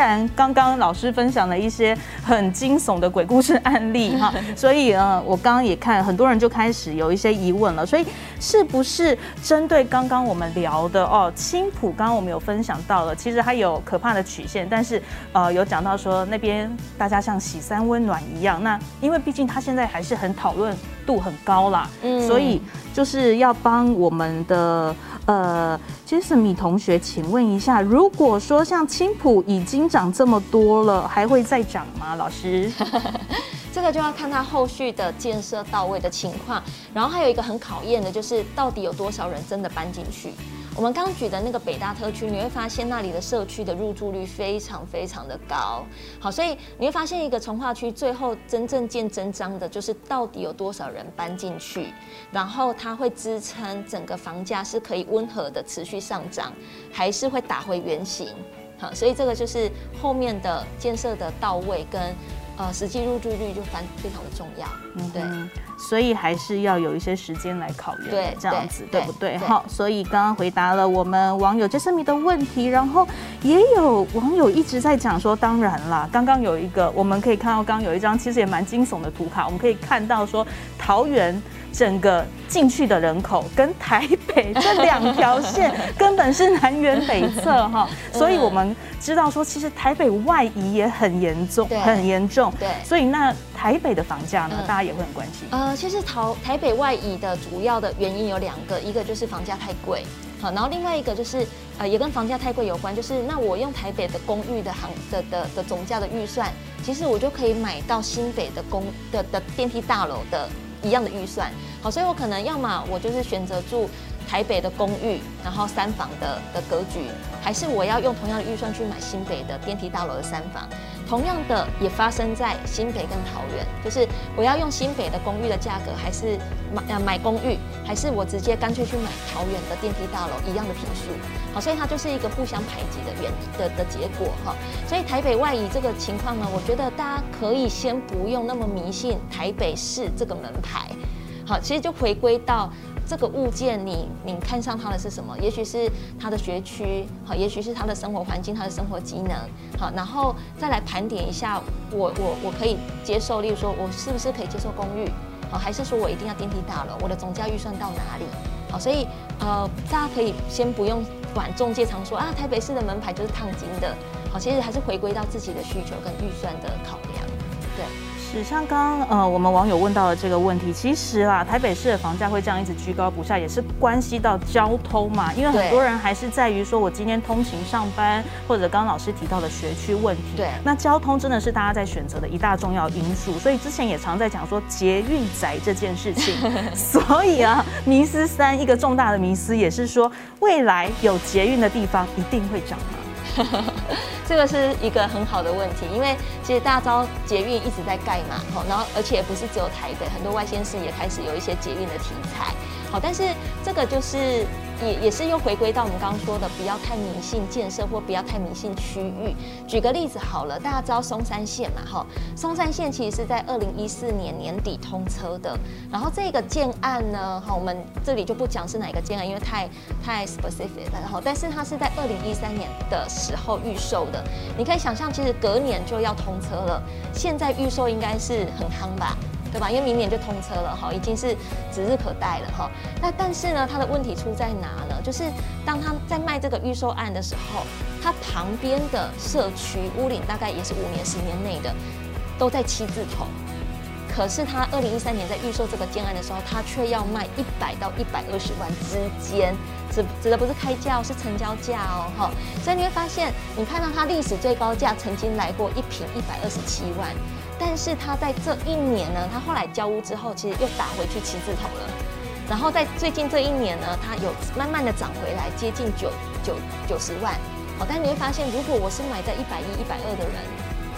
然，刚刚老师分享了一些很惊悚的鬼故事案例 哈，所以呃，我刚刚也看很多人就开始有一些疑问了。所以，是不是针对刚刚我们聊的哦，青浦刚刚我们有分享到了，其实它有可怕的曲线，但是呃，有讲到说那边大家像喜三温暖一样。那因为毕竟它现在还是很讨论度很高啦，嗯，所以就是要帮我们的。呃，jason 米同学，请问一下，如果说像青浦已经涨这么多了，还会再涨吗？老师，这个就要看它后续的建设到位的情况，然后还有一个很考验的就是，到底有多少人真的搬进去。我们刚举的那个北大特区，你会发现那里的社区的入住率非常非常的高。好，所以你会发现一个从化区最后真正见真章的，就是到底有多少人搬进去，然后它会支撑整个房价是可以温和的持续上涨，还是会打回原形。好，所以这个就是后面的建设的到位跟。呃，实际入住率就非非常的重要，嗯，对，所以还是要有一些时间来考验，对，这样子对，对不对？好，所以刚刚回答了我们网友 Jasmine 的问题，然后也有网友一直在讲说，当然啦，刚刚有一个我们可以看到，刚刚有一张其实也蛮惊悚的图卡，我们可以看到说桃园。整个进去的人口跟台北这两条线根本是南辕北辙哈，所以我们知道说，其实台北外移也很严重，很严重。对，所以那台北的房价呢，大家也会很关心。呃，其实台台北外移的主要的原因有两个，一个就是房价太贵，好，然后另外一个就是呃也跟房价太贵有关，就是那我用台北的公寓的行的的的总价的预算，其实我就可以买到新北的公的的电梯大楼的。一样的预算，好，所以我可能要么我就是选择住台北的公寓，然后三房的的格局，还是我要用同样的预算去买新北的电梯大楼的三房。同样的也发生在新北跟桃园，就是我要用新北的公寓的价格，还是买呃买公寓，还是我直接干脆去买桃园的电梯大楼一样的坪数，好，所以它就是一个互相排挤的原的的结果哈。所以台北外移这个情况呢，我觉得大家可以先不用那么迷信台北市这个门牌，好，其实就回归到。这个物件你，你看上它的是什么？也许是它的学区，好，也许是它的生活环境，它的生活机能，好，然后再来盘点一下我，我我可以接受，例如说，我是不是可以接受公寓，好，还是说我一定要电梯大楼？我的总价预算到哪里？好，所以呃，大家可以先不用管中介常说啊，台北市的门牌就是烫金的，好，其实还是回归到自己的需求跟预算的考量，是像刚刚呃，我们网友问到的这个问题，其实啊，台北市的房价会这样一直居高不下，也是关系到交通嘛。因为很多人还是在于说我今天通勤上班，或者刚刚老师提到的学区问题。对，那交通真的是大家在选择的一大重要因素。所以之前也常在讲说捷运宅这件事情。所以啊，迷思三一个重大的迷思也是说，未来有捷运的地方一定会涨吗？这个是一个很好的问题，因为其实大家知道捷运一直在盖嘛，然后而且不是只有台北，很多外县市也开始有一些捷运的题材，好，但是这个就是。也也是又回归到我们刚刚说的，不要太迷信建设或不要太迷信区域。举个例子好了，大家知道松山线嘛？哈，松山线其实是在二零一四年年底通车的。然后这个建案呢，哈，我们这里就不讲是哪个建案，因为太太 specific 了。然后，但是它是在二零一三年的时候预售的。你可以想象，其实隔年就要通车了，现在预售应该是很夯吧？对吧？因为明年就通车了哈，已经是指日可待了哈。那但是呢，它的问题出在哪呢？就是当他在卖这个预售案的时候，他旁边的社区屋龄大概也是五年、十年内的，都在七字头。可是他二零一三年在预售这个建案的时候，他却要卖一百到一百二十万之间，指指的不是开价，是成交价哦哈。所以你会发现，你看到它历史最高价曾经来过一坪一百二十七万。但是他在这一年呢，他后来交屋之后，其实又打回去七字头了。然后在最近这一年呢，他有慢慢的涨回来，接近九九九十万。好，但你会发现，如果我是买在一百一、一百二的人，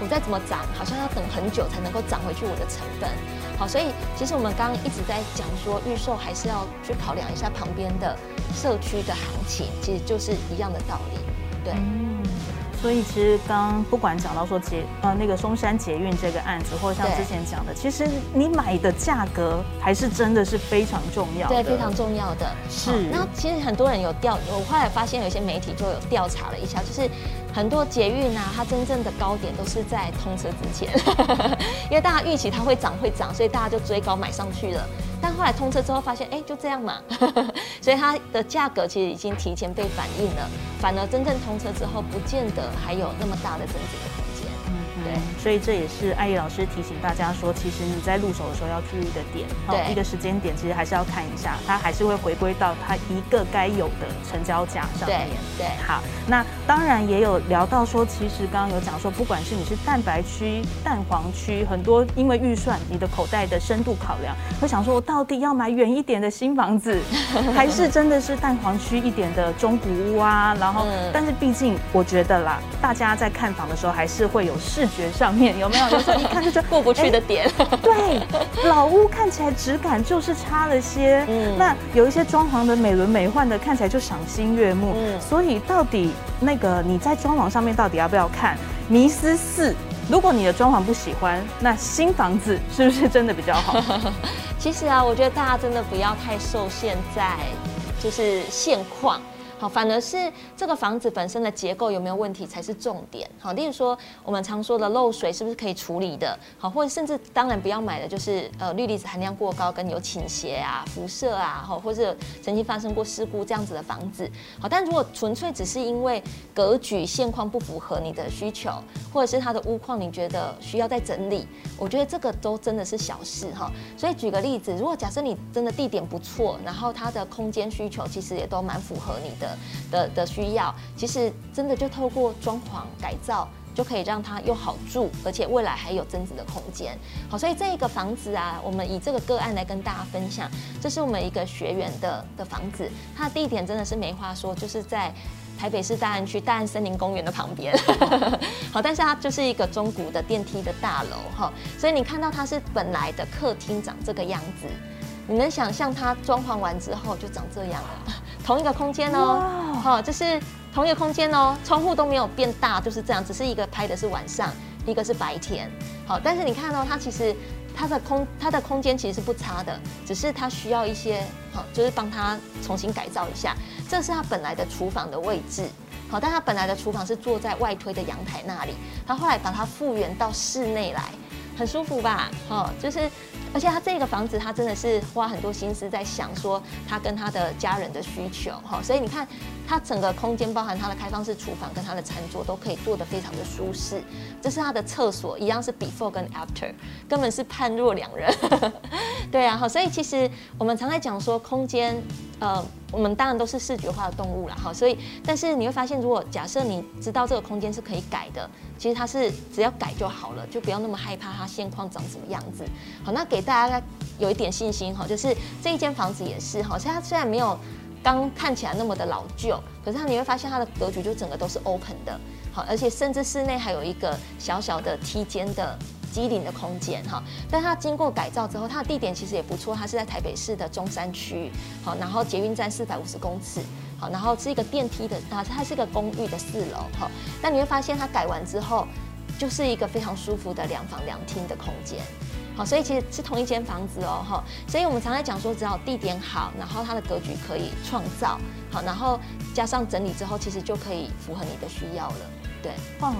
我再怎么涨，好像要等很久才能够涨回去我的成本。好，所以其实我们刚刚一直在讲说，预售还是要去考量一下旁边的社区的行情，其实就是一样的道理，对。所以其实刚刚不管讲到说捷呃那个松山捷运这个案子，或者像之前讲的，其实你买的价格还是真的是非常重要的，对，非常重要的。是。那其实很多人有调，我后来发现有一些媒体就有调查了一下，就是很多捷运啊，它真正的高点都是在通车之前，因为大家预期它会涨会涨，所以大家就追高买上去了。但后来通车之后发现，哎，就这样嘛，所以它的价格其实已经提前被反映了，反而真正通车之后，不见得还有那么大的增值。对，所以这也是艾怡老师提醒大家说，其实你在入手的时候要注意的点，对，一个时间点其实还是要看一下，它还是会回归到它一个该有的成交价上面。对，对，好，那当然也有聊到说，其实刚刚有讲说，不管是你是蛋白区、蛋黄区，很多因为预算，你的口袋的深度考量，会想说，我到底要买远一点的新房子，还是真的是蛋黄区一点的中古屋啊？然后，嗯、但是毕竟我觉得啦，大家在看房的时候还是会有视。觉上面有没有？有时候一看就觉得 过不去的点。对，老屋看起来质感就是差了些。嗯，那有一些装潢的美轮美奂的，看起来就赏心悦目。嗯，所以到底那个你在装潢上面到底要不要看？迷思四，如果你的装潢不喜欢，那新房子是不是真的比较好？其实啊，我觉得大家真的不要太受限在就是现况。好，反而是这个房子本身的结构有没有问题才是重点。好，例如说我们常说的漏水是不是可以处理的？好，或者甚至当然不要买的就是呃氯离子含量过高跟有倾斜啊、辐射啊，好，或者曾经发生过事故这样子的房子。好，但如果纯粹只是因为格局现况不符合你的需求，或者是它的屋况你觉得需要再整理，我觉得这个都真的是小事哈。所以举个例子，如果假设你真的地点不错，然后它的空间需求其实也都蛮符合你的。的的需要，其实真的就透过装潢改造，就可以让它又好住，而且未来还有增值的空间。好，所以这一个房子啊，我们以这个个案来跟大家分享，这是我们一个学员的的房子，它的地点真的是没话说，就是在台北市大安区大安森林公园的旁边。好，但是它就是一个中古的电梯的大楼哈，所以你看到它是本来的客厅长这个样子，你能想象它装潢完之后就长这样了？同一个空间哦，好，这是同一个空间哦，窗户都没有变大，就是这样，只是一个拍的是晚上，一个是白天，好，但是你看到、哦、它其实它的空它的空间其实是不差的，只是它需要一些好，就是帮它重新改造一下，这是它本来的厨房的位置，好，但它本来的厨房是坐在外推的阳台那里，它后来把它复原到室内来。很舒服吧？好，就是，而且他这个房子，他真的是花很多心思在想说他跟他的家人的需求，哈，所以你看，他整个空间包含他的开放式厨房跟他的餐桌都可以做得非常的舒适。这是他的厕所，一样是 before 跟 after，根本是判若两人。对啊，好，所以其实我们常在讲说空间。呃，我们当然都是视觉化的动物了哈，所以但是你会发现，如果假设你知道这个空间是可以改的，其实它是只要改就好了，就不要那么害怕它现况长什么样子。好，那给大家有一点信心哈，就是这一间房子也是哈，它虽然没有刚看起来那么的老旧，可是它你会发现它的格局就整个都是 open 的，好，而且甚至室内还有一个小小的梯间的。机灵的空间哈，但它经过改造之后，它的地点其实也不错，它是在台北市的中山区，好，然后捷运站四百五十公尺，好，然后是一个电梯的啊，它是一个公寓的四楼哈，那你会发现它改完之后，就是一个非常舒服的两房两厅的空间，好，所以其实是同一间房子哦哈，所以我们常在讲说，只要地点好，然后它的格局可以创造好，然后加上整理之后，其实就可以符合你的需要了，对，哦。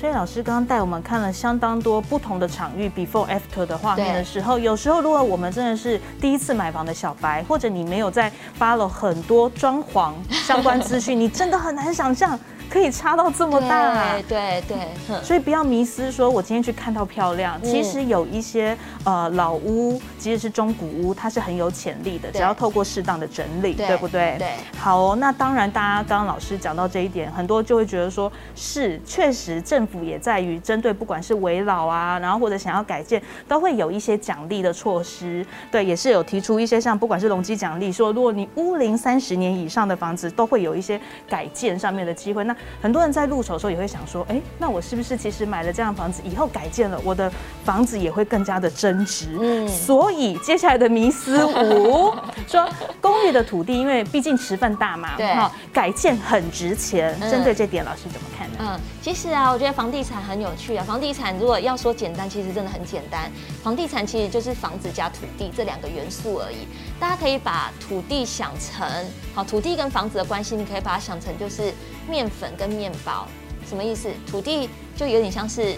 所以老师刚刚带我们看了相当多不同的场域 before after 的画面的时候，有时候如果我们真的是第一次买房的小白，或者你没有在 follow 很多装潢相关资讯，你真的很难想象。可以差到这么大，啊，对对对，所以不要迷失说，我今天去看到漂亮，其实有一些呃老屋，即使是中古屋，它是很有潜力的，只要透过适当的整理，对不对？对，好哦，那当然，大家刚刚老师讲到这一点，很多就会觉得说，是确实政府也在于针对不管是危老啊，然后或者想要改建，都会有一些奖励的措施，对，也是有提出一些像不管是容积奖励，说如果你屋龄三十年以上的房子，都会有一些改建上面的机会，那。很多人在入手的时候也会想说，哎，那我是不是其实买了这样的房子以后改建了，我的房子也会更加的增值？嗯，所以接下来的迷思五 说，公寓的土地因为毕竟持分大嘛，对，改建很值钱。针对这点，老师怎么看呢？嗯，其实啊，我觉得房地产很有趣啊。房地产如果要说简单，其实真的很简单。房地产其实就是房子加土地这两个元素而已。大家可以把土地想成，好，土地跟房子的关系，你可以把它想成就是面粉跟面包。什么意思？土地就有点像是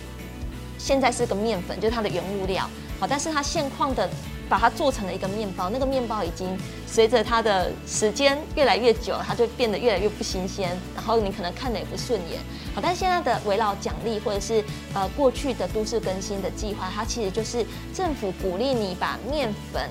现在是个面粉，就是它的原物料，好，但是它现况的。把它做成了一个面包，那个面包已经随着它的时间越来越久，它就变得越来越不新鲜，然后你可能看的也不顺眼。好，但现在的围绕奖励或者是呃过去的都市更新的计划，它其实就是政府鼓励你把面粉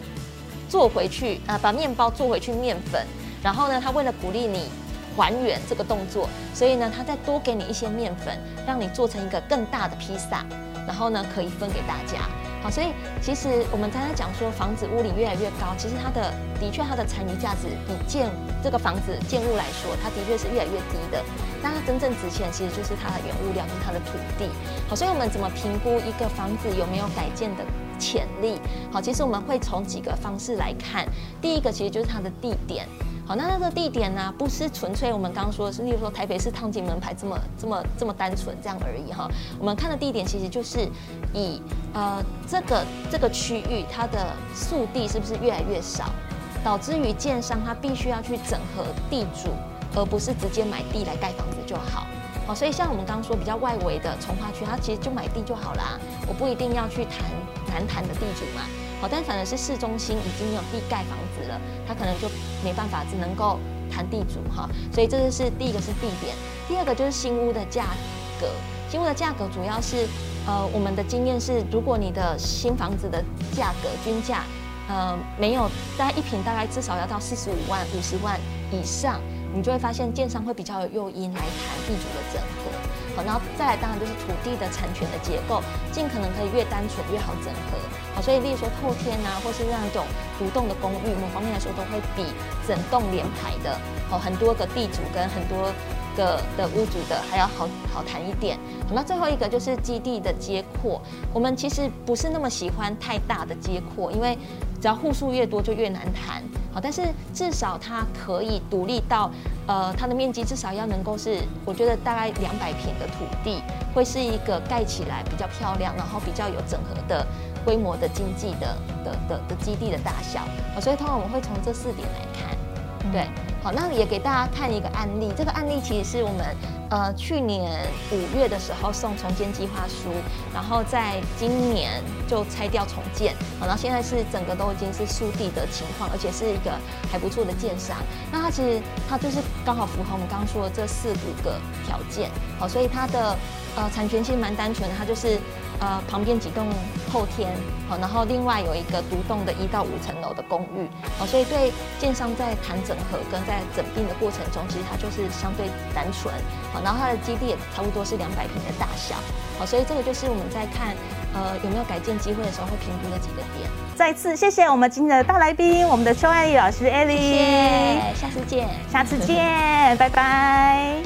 做回去啊、把面包做回去面粉，然后呢，它为了鼓励你还原这个动作，所以呢，它再多给你一些面粉，让你做成一个更大的披萨，然后呢，可以分给大家。好，所以其实我们刚才讲说，房子屋里越来越高，其实它的的确它的残余价值比建这个房子建物来说，它的确是越来越低的。但它真正值钱，其实就是它的原物料跟它的土地。好，所以我们怎么评估一个房子有没有改建的潜力？好，其实我们会从几个方式来看。第一个其实就是它的地点。那那个地点呢，不是纯粹我们刚刚说的是，例如说台北市汤景门牌这么这么这么单纯这样而已哈。我们看的地点其实就是以呃这个这个区域它的速地是不是越来越少，导致于建商他必须要去整合地主，而不是直接买地来盖房子就好。好，所以像我们刚刚说比较外围的从化区，它其实就买地就好啦，我不一定要去谈难谈的地主嘛。好，但反而是市中心已经有地盖房子了，他可能就没办法，只能够谈地主哈。所以这个是第一个是地点，第二个就是新屋的价格。新屋的价格主要是，呃，我们的经验是，如果你的新房子的价格均价，呃，没有大概一平大概至少要到四十五万、五十万以上，你就会发现建商会比较有诱因来谈地主的整合。好，然后再来当然就是土地的产权的结构，尽可能可以越单纯越好整合。好，所以例如说透天啊，或是那种独栋的公寓，某方面来说都会比整栋连排的，好，很多个地主跟很多个的屋主的还要好好谈一点。好，那最后一个就是基地的街廓，我们其实不是那么喜欢太大的街廓，因为只要户数越多就越难谈。好，但是至少它可以独立到，呃，它的面积至少要能够是，我觉得大概两百平的土地，会是一个盖起来比较漂亮，然后比较有整合的。规模的经济的的的的基地的大小，所以通常我们会从这四点来看，对，好，那也给大家看一个案例，这个案例其实是我们呃去年五月的时候送重建计划书，然后在今年就拆掉重建，好，然后现在是整个都已经是速地的情况，而且是一个还不错的建商，那它其实它就是刚好符合我们刚刚说的这四五个条件，好，所以它的呃产权其实蛮单纯的，它就是。呃，旁边几栋后天，好，然后另外有一个独栋的一到五层楼的公寓，好，所以对建商在谈整合跟在整并的过程中，其实它就是相对单纯，好，然后它的基地也差不多是两百平的大小，好，所以这个就是我们在看呃有没有改建机会的时候会评估的几个点。再次谢谢我们今天的大来宾，我们的邱爱丽老师，爱丽，谢谢，下次见，下次见，拜拜。